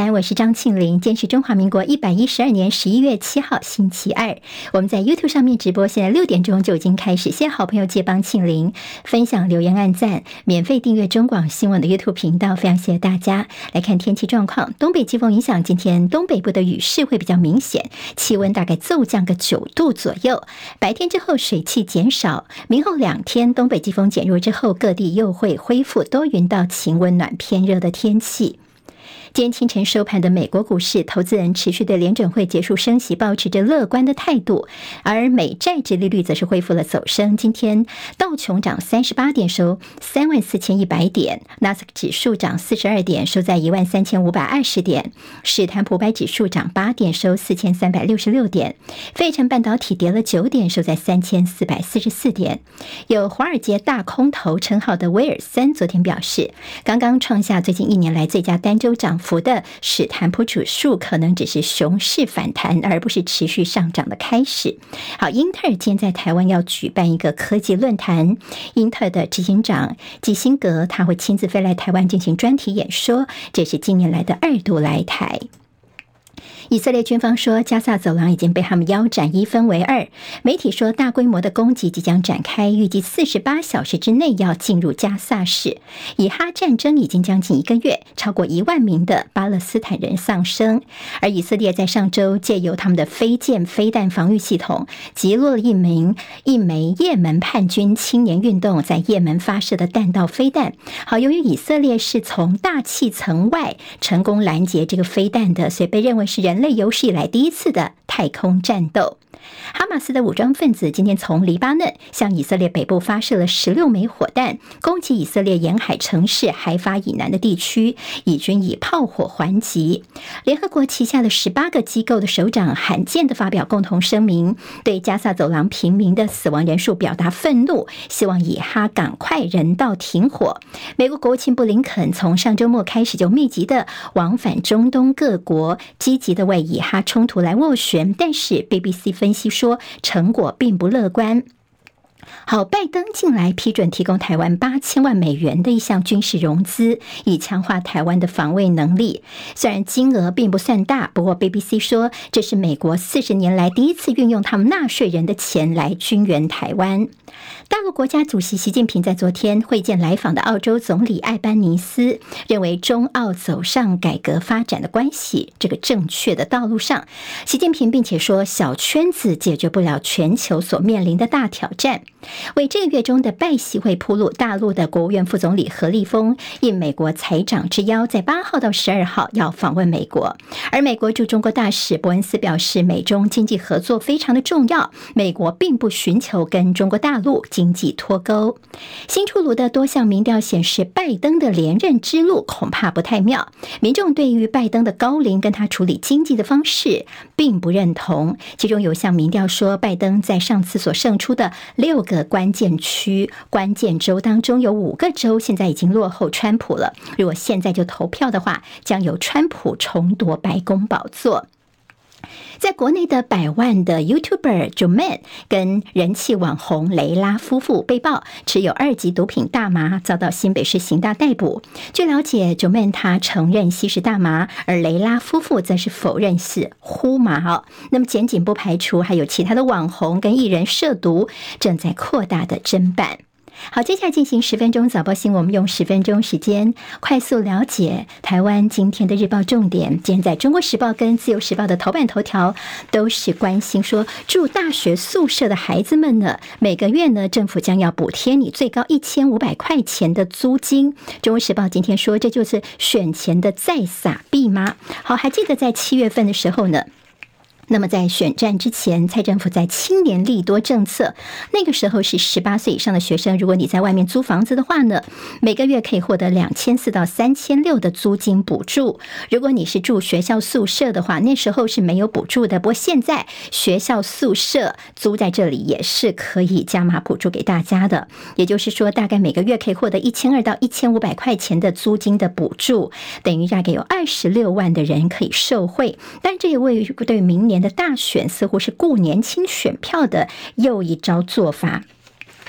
早安，我是张庆玲。今天是中华民国一百一十二年十一月七号，星期二。我们在 YouTube 上面直播，现在六点钟就已经开始。谢谢好朋友借帮庆玲分享、留言、按赞，免费订阅中广新闻的 YouTube 频道。非常谢谢大家。来看天气状况，东北季风影响，今天东北部的雨势会比较明显，气温大概骤降个九度左右。白天之后水汽减少，明后两天东北季风减弱之后，各地又会恢复多云到晴、温暖偏热的天气。今天清晨收盘的美国股市，投资人持续对联准会结束升息保持着乐观的态度，而美债殖利率则是恢复了走升。今天道琼涨三十八点，收三万四千一百点；纳斯克指数涨四十二点，收在一万三千五百二十点；史坦普白指数涨八点，收四千三百六十六点；费城半导体跌了九点，收在三千四百四十四点。有华尔街大空头称号的威尔森昨天表示，刚刚创下最近一年来最佳单周涨幅的史坦普指数可能只是熊市反弹，而不是持续上涨的开始。好，英特尔今天在台湾要举办一个科技论坛，英特尔的执行长基辛格他会亲自飞来台湾进行专题演说，这是近年来的二度来台。以色列军方说，加萨走廊已经被他们腰斩一分为二。媒体说，大规模的攻击即将展开，预计四十八小时之内要进入加萨市。以哈战争已经将近一个月，超过一万名的巴勒斯坦人丧生。而以色列在上周借由他们的飞剑飞弹防御系统，击落了一名一枚也门叛军青年运动在也门发射的弹道飞弹。好，由于以色列是从大气层外成功拦截这个飞弹的，所以被认为是人类有史以来第一次的太空战斗。哈马斯的武装分子今天从黎巴嫩向以色列北部发射了十六枚火弹，攻击以色列沿海城市海法以南的地区，以军以炮火还击。联合国旗下的十八个机构的首长罕见的发表共同声明，对加萨走廊平民的死亡人数表达愤怒，希望以哈赶快人道停火。美国国务卿布林肯从上周末开始就密集的往返中东各国，积极的为以哈冲突来斡旋，但是 BBC 分析说。成果并不乐观。好，拜登近来批准提供台湾八千万美元的一项军事融资，以强化台湾的防卫能力。虽然金额并不算大，不过 BBC 说这是美国四十年来第一次运用他们纳税人的钱来军援台湾。大陆国家主席习近平在昨天会见来访的澳洲总理艾班尼斯，认为中澳走上改革发展的关系这个正确的道路上。习近平并且说，小圈子解决不了全球所面临的大挑战。为这个月中的拜习会铺路，大陆的国务院副总理何立峰应美国财长之邀，在八号到十二号要访问美国。而美国驻中国大使伯恩斯表示，美中经济合作非常的重要，美国并不寻求跟中国大陆。经济脱钩，新出炉的多项民调显示，拜登的连任之路恐怕不太妙。民众对于拜登的高龄跟他处理经济的方式并不认同。其中有项民调说，拜登在上次所胜出的六个关键区、关键州当中，有五个州现在已经落后川普了。如果现在就投票的话，将由川普重夺白宫宝座。在国内的百万的 YouTuber JoMan 跟人气网红雷拉夫妇被曝持有二级毒品大麻，遭到新北市刑大逮捕。据了解，JoMan 他承认吸食大麻，而雷拉夫妇则是否认是呼麻。哦，那么检警不排除还有其他的网红跟艺人涉毒，正在扩大的侦办。好，接下来进行十分钟早报新闻，我们用十分钟时间快速了解台湾今天的日报重点。今天在中国时报跟自由时报的头版头条都是关心说，住大学宿舍的孩子们呢，每个月呢，政府将要补贴你最高一千五百块钱的租金。中国时报今天说，这就是选前的再撒币吗？好，还记得在七月份的时候呢？那么在选战之前，蔡政府在青年利多政策，那个时候是十八岁以上的学生，如果你在外面租房子的话呢，每个月可以获得两千四到三千六的租金补助。如果你是住学校宿舍的话，那时候是没有补助的。不过现在学校宿舍租在这里也是可以加码补助给大家的。也就是说，大概每个月可以获得一千二到一千五百块钱的租金的补助，等于大概有二十六万的人可以受惠。但这也为对明年的大选似乎是顾年轻选票的又一招做法。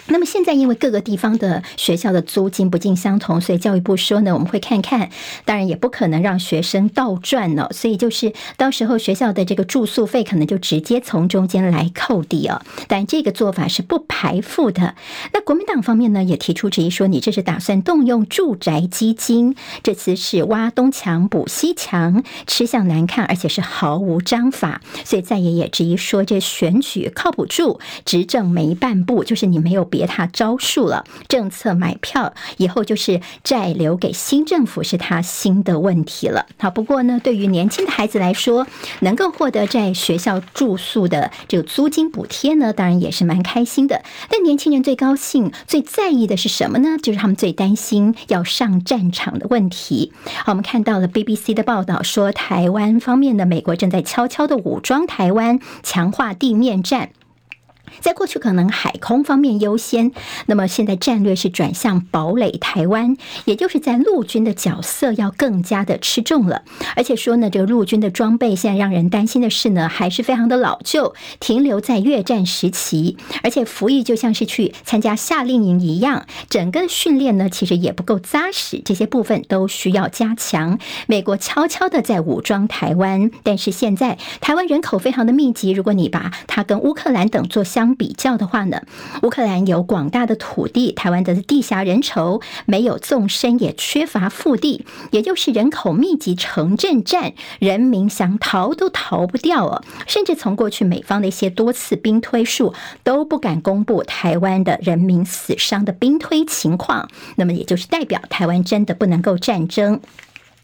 那么现在因为各个地方的学校的租金不尽相同，所以教育部说呢，我们会看看，当然也不可能让学生倒赚了，所以就是到时候学校的这个住宿费可能就直接从中间来扣抵哦。但这个做法是不排付的。那国民党方面呢也提出质疑说，你这是打算动用住宅基金，这次是挖东墙补西墙，吃相难看，而且是毫无章法。所以在野也质疑说，这选举靠不住，执政没半步，就是你没有别。他招数了，政策买票以后就是债留给新政府，是他新的问题了。好，不过呢，对于年轻的孩子来说，能够获得在学校住宿的这个租金补贴呢，当然也是蛮开心的。但年轻人最高兴、最在意的是什么呢？就是他们最担心要上战场的问题。好，我们看到了 BBC 的报道说，台湾方面的美国正在悄悄的武装台湾，强化地面战。在过去可能海空方面优先，那么现在战略是转向堡垒台湾，也就是在陆军的角色要更加的吃重了。而且说呢，这个陆军的装备现在让人担心的是呢，还是非常的老旧，停留在越战时期，而且服役就像是去参加夏令营一样，整个训练呢其实也不够扎实，这些部分都需要加强。美国悄悄的在武装台湾，但是现在台湾人口非常的密集，如果你把它跟乌克兰等做相相比较的话呢，乌克兰有广大的土地，台湾的地狭人稠，没有纵深，也缺乏腹地，也就是人口密集城镇战，人民想逃都逃不掉哦。甚至从过去美方的一些多次兵推数都不敢公布台湾的人民死伤的兵推情况，那么也就是代表台湾真的不能够战争。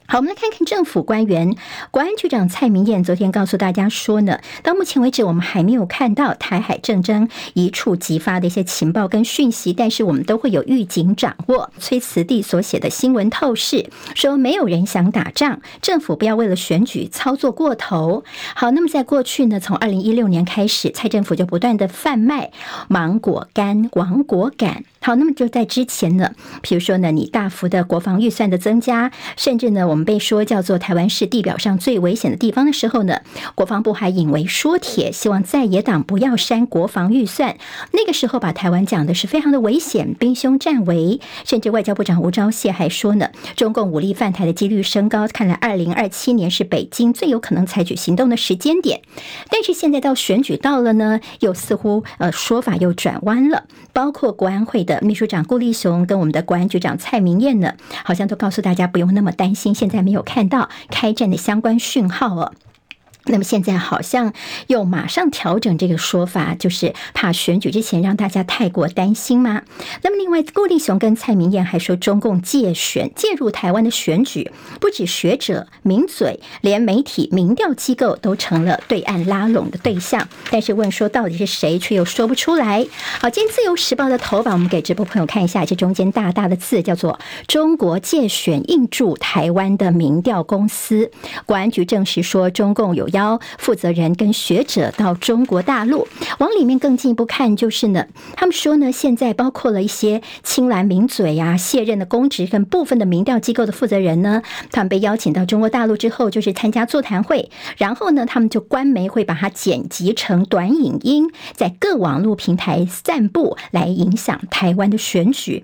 好，我们来看看政府官员，国安局长蔡明彦昨天告诉大家说呢，到目前为止，我们还没有看到台海战争一触即发的一些情报跟讯息，但是我们都会有预警掌握。崔慈弟所写的新闻透视说，没有人想打仗，政府不要为了选举操作过头。好，那么在过去呢，从二零一六年开始，蔡政府就不断的贩卖芒果干、亡国感。好，那么就在之前呢，比如说呢，你大幅的国防预算的增加，甚至呢，我我们被说叫做台湾是地表上最危险的地方的时候呢，国防部还引为说帖，希望在野党不要删国防预算。那个时候把台湾讲的是非常的危险，兵凶战危，甚至外交部长吴钊燮还说呢，中共武力犯台的几率升高，看来二零二七年是北京最有可能采取行动的时间点。但是现在到选举到了呢，又似乎呃说法又转弯了，包括国安会的。秘书长顾立雄跟我们的国安局长蔡明彦呢，好像都告诉大家不用那么担心，现现在没有看到开战的相关讯号哦。那么现在好像又马上调整这个说法，就是怕选举之前让大家太过担心吗？那么另外，顾立雄跟蔡明燕还说，中共借选介入台湾的选举，不止学者、名嘴，连媒体、民调机构都成了对岸拉拢的对象。但是问说到底是谁，却又说不出来。好，今天自由时报的头版，我们给直播朋友看一下，这中间大大的字叫做“中国借选印驻台湾的民调公司”。国安局证实说，中共有。邀负责人跟学者到中国大陆，往里面更进一步看，就是呢，他们说呢，现在包括了一些亲蓝名嘴啊，卸任的公职跟部分的民调机构的负责人呢，他们被邀请到中国大陆之后，就是参加座谈会，然后呢，他们就官媒会把它剪辑成短影音，在各网络平台散布，来影响台湾的选举。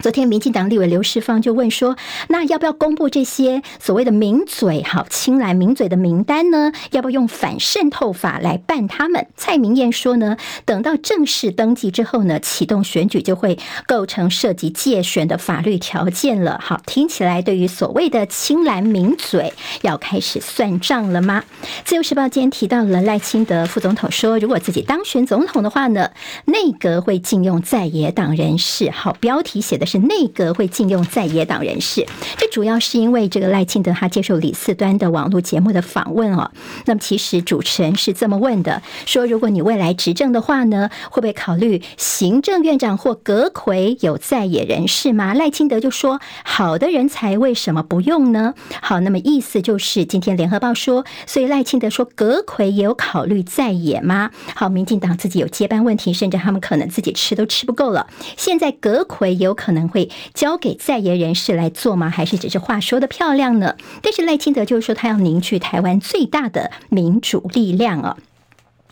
昨天，民进党立委刘世芳就问说：“那要不要公布这些所谓的名嘴，好青蓝名嘴的名单呢？要不要用反渗透法来办他们？”蔡明彦说呢：“等到正式登记之后呢，启动选举就会构成涉及介选的法律条件了。”好，听起来对于所谓的青蓝名嘴要开始算账了吗？自由时报今天提到了赖清德副总统说：“如果自己当选总统的话呢，内阁会禁用在野党人士。”好，标题写的。是内阁会禁用在野党人士，这主要是因为这个赖清德他接受李四端的网络节目的访问哦。那么其实主持人是这么问的：说如果你未来执政的话呢，会不会考虑行政院长或阁揆有在野人士吗？赖清德就说：好的人才为什么不用呢？好，那么意思就是今天联合报说，所以赖清德说阁揆也有考虑在野吗？好，民进党自己有接班问题，甚至他们可能自己吃都吃不够了。现在阁揆有可能。能会交给在野人士来做吗？还是只是话说的漂亮呢？但是赖清德就是说，他要凝聚台湾最大的民主力量啊。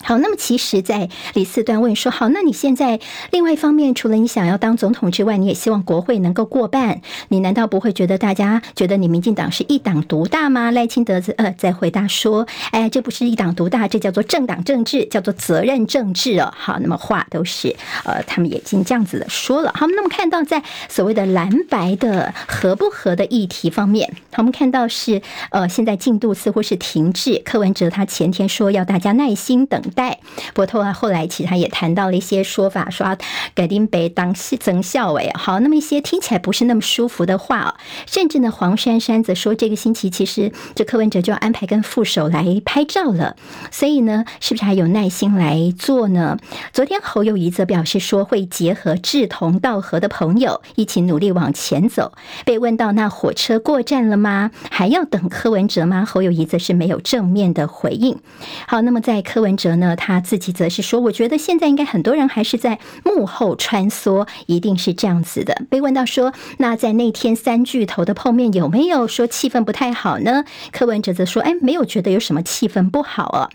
好，那么其实，在李四端问说：“好，那你现在另外一方面，除了你想要当总统之外，你也希望国会能够过半，你难道不会觉得大家觉得你民进党是一党独大吗？”赖清德呃在回答说：“哎，这不是一党独大，这叫做政党政治，叫做责任政治哦。”好，那么话都是呃，他们已经这样子的说了。好，那么看到在所谓的蓝白的合不合的议题方面，我们看到是呃，现在进度似乎是停滞。柯文哲他前天说要大家耐心等。代博托啊，后来其实他也谈到了一些说法，说改丁北当增校委，好，那么一些听起来不是那么舒服的话，甚至呢，黄珊珊则说，这个星期其实这柯文哲就要安排跟副手来拍照了，所以呢，是不是还有耐心来做呢？昨天侯友宜则表示说，会结合志同道合的朋友一起努力往前走。被问到那火车过站了吗？还要等柯文哲吗？侯友宜则是没有正面的回应。好，那么在柯文哲。那他自己则是说：“我觉得现在应该很多人还是在幕后穿梭，一定是这样子的。”被问到说：“那在那天三巨头的碰面，有没有说气氛不太好呢？”柯文哲则说：“哎，没有觉得有什么气氛不好啊。”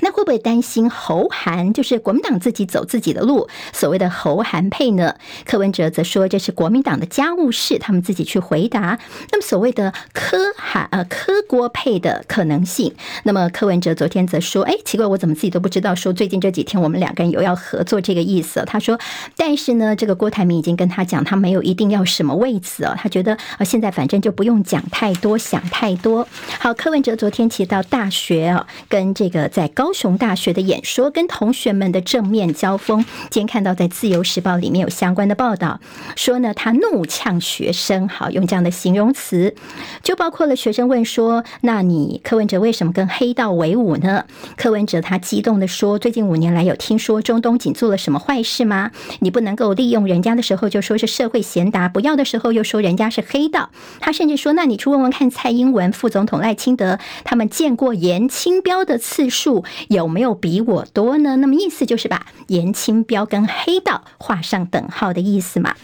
那会不会担心侯韩就是国民党自己走自己的路，所谓的侯韩配呢？柯文哲则说这是国民党的家务事，他们自己去回答。那么所谓的柯韩呃柯郭配的可能性，那么柯文哲昨天则说，哎，奇怪，我怎么自己都不知道？说最近这几天我们两个人有要合作这个意思。他说，但是呢，这个郭台铭已经跟他讲，他没有一定要什么位置哦，他觉得啊，现在反正就不用讲太多，想太多。好，柯文哲昨天其实到大学啊，跟这个在高。高雄大学的演说跟同学们的正面交锋，今天看到在《自由时报》里面有相关的报道，说呢，他怒呛学生，好，用这样的形容词，就包括了学生问说：“那你柯文哲为什么跟黑道为伍呢？”柯文哲他激动的说：“最近五年来有听说中东锦做了什么坏事吗？你不能够利用人家的时候就说是社会贤达，不要的时候又说人家是黑道。”他甚至说：“那你去问问看蔡英文、副总统赖清德，他们见过颜清标的次数。”有没有比我多呢？那么意思就是把颜清标跟黑道画上等号的意思嘛。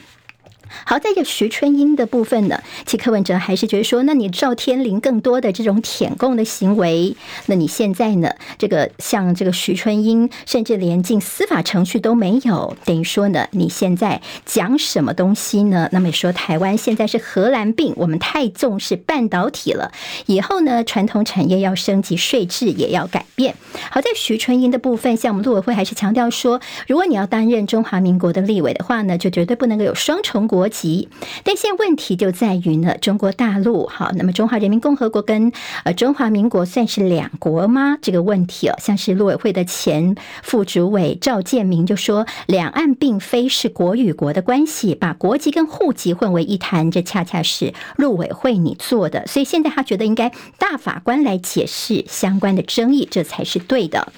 好，在这徐春英的部分呢，其实柯文哲还是觉得说，那你赵天麟更多的这种舔共的行为，那你现在呢，这个像这个徐春英，甚至连进司法程序都没有，等于说呢，你现在讲什么东西呢？那么说台湾现在是荷兰病，我们太重视半导体了，以后呢，传统产业要升级，税制也要改变。好，在徐春英的部分，像我们陆委会还是强调说，如果你要担任中华民国的立委的话呢，就绝对不能够有双重国。国籍，但现在问题就在于呢，中国大陆好，那么中华人民共和国跟呃中华民国算是两国吗？这个问题哦，像是陆委会的前副主委赵建明就说，两岸并非是国与国的关系，把国籍跟户籍混为一谈，这恰恰是陆委会你做的，所以现在他觉得应该大法官来解释相关的争议，这才是对的。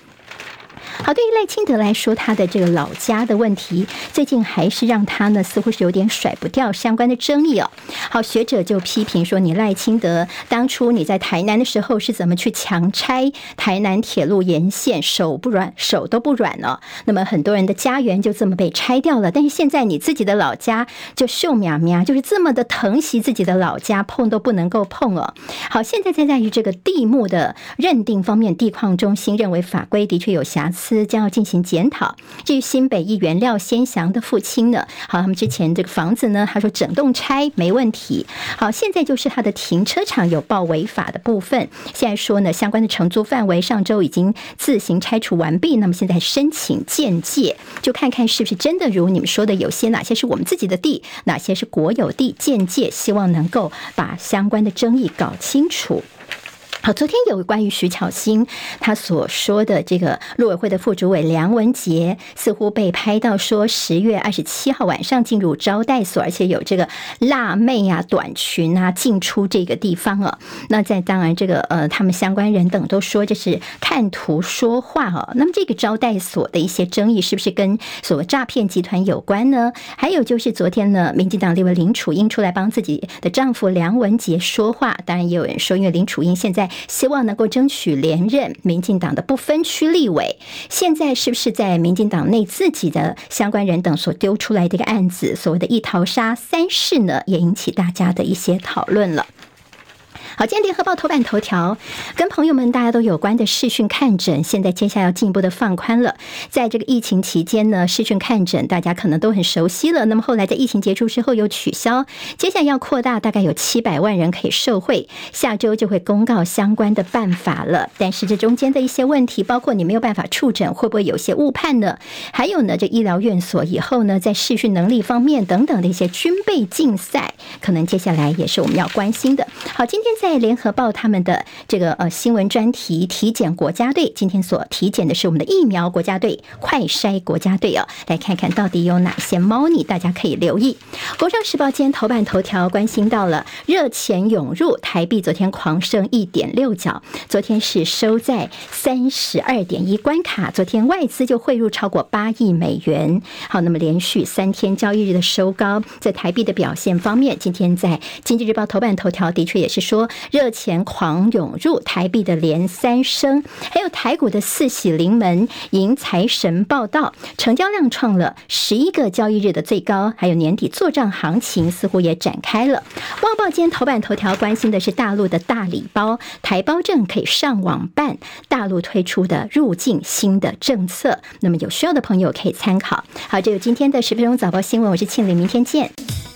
好，对于赖清德来说，他的这个老家的问题，最近还是让他呢似乎是有点甩不掉相关的争议哦。好，学者就批评说，你赖清德当初你在台南的时候是怎么去强拆台南铁路沿线，手不软，手都不软了。那么很多人的家园就这么被拆掉了。但是现在你自己的老家就秀苗苗，就是这么的疼惜自己的老家，碰都不能够碰哦。好，现在在在于这个地目的认定方面，地矿中心认为法规的确有瑕疵。司将要进行检讨。至于新北议员廖先祥的父亲呢？好，他们之前这个房子呢，他说整栋拆没问题。好，现在就是他的停车场有报违法的部分。现在说呢，相关的承租范围上周已经自行拆除完毕。那么现在申请鉴界，就看看是不是真的如你们说的，有些哪些是我们自己的地，哪些是国有地鉴界，希望能够把相关的争议搞清楚。好，昨天有关于徐巧芯他所说的这个陆委会的副主委梁文杰，似乎被拍到说十月二十七号晚上进入招待所，而且有这个辣妹啊、短裙啊进出这个地方啊。那在当然这个呃，他们相关人等都说这是看图说话啊。那么这个招待所的一些争议是不是跟所谓诈骗集团有关呢？还有就是昨天呢，民进党立委林楚英出来帮自己的丈夫梁文杰说话，当然也有人说，因为林楚英现在。希望能够争取连任民进党的不分区立委，现在是不是在民进党内自己的相关人等所丢出来的一个案子，所谓的一淘沙三世呢，也引起大家的一些讨论了。好，今天联合报头版头条跟朋友们大家都有关的视讯看诊，现在接下来要进一步的放宽了。在这个疫情期间呢，视讯看诊大家可能都很熟悉了。那么后来在疫情结束之后又取消，接下来要扩大，大概有七百万人可以受惠。下周就会公告相关的办法了。但是这中间的一些问题，包括你没有办法触诊，会不会有些误判呢？还有呢，这医疗院所以后呢，在视讯能力方面等等的一些军备竞赛，可能接下来也是我们要关心的。好，今天在在联合报他们的这个呃新闻专题体检国家队，今天所体检的是我们的疫苗国家队、快筛国家队哦，来看看到底有哪些猫腻，大家可以留意。工商时报今天头版头条关心到了热钱涌入，台币昨天狂升一点六角，昨天是收在三十二点一关卡，昨天外资就汇入超过八亿美元。好，那么连续三天交易日的收高，在台币的表现方面，今天在经济日报头版头条的确也是说热钱狂涌入，台币的连三升，还有台股的四喜临门迎财神报到，成交量创了十一个交易日的最高，还有年底做账行情似乎也展开了。旺报今天头版头条关心的是大陆的大礼包，台胞证可以上网办，大陆推出的入境新的政策，那么有需要的朋友可以参考。好，这个今天的十分钟早报新闻，我是庆玲，明天见。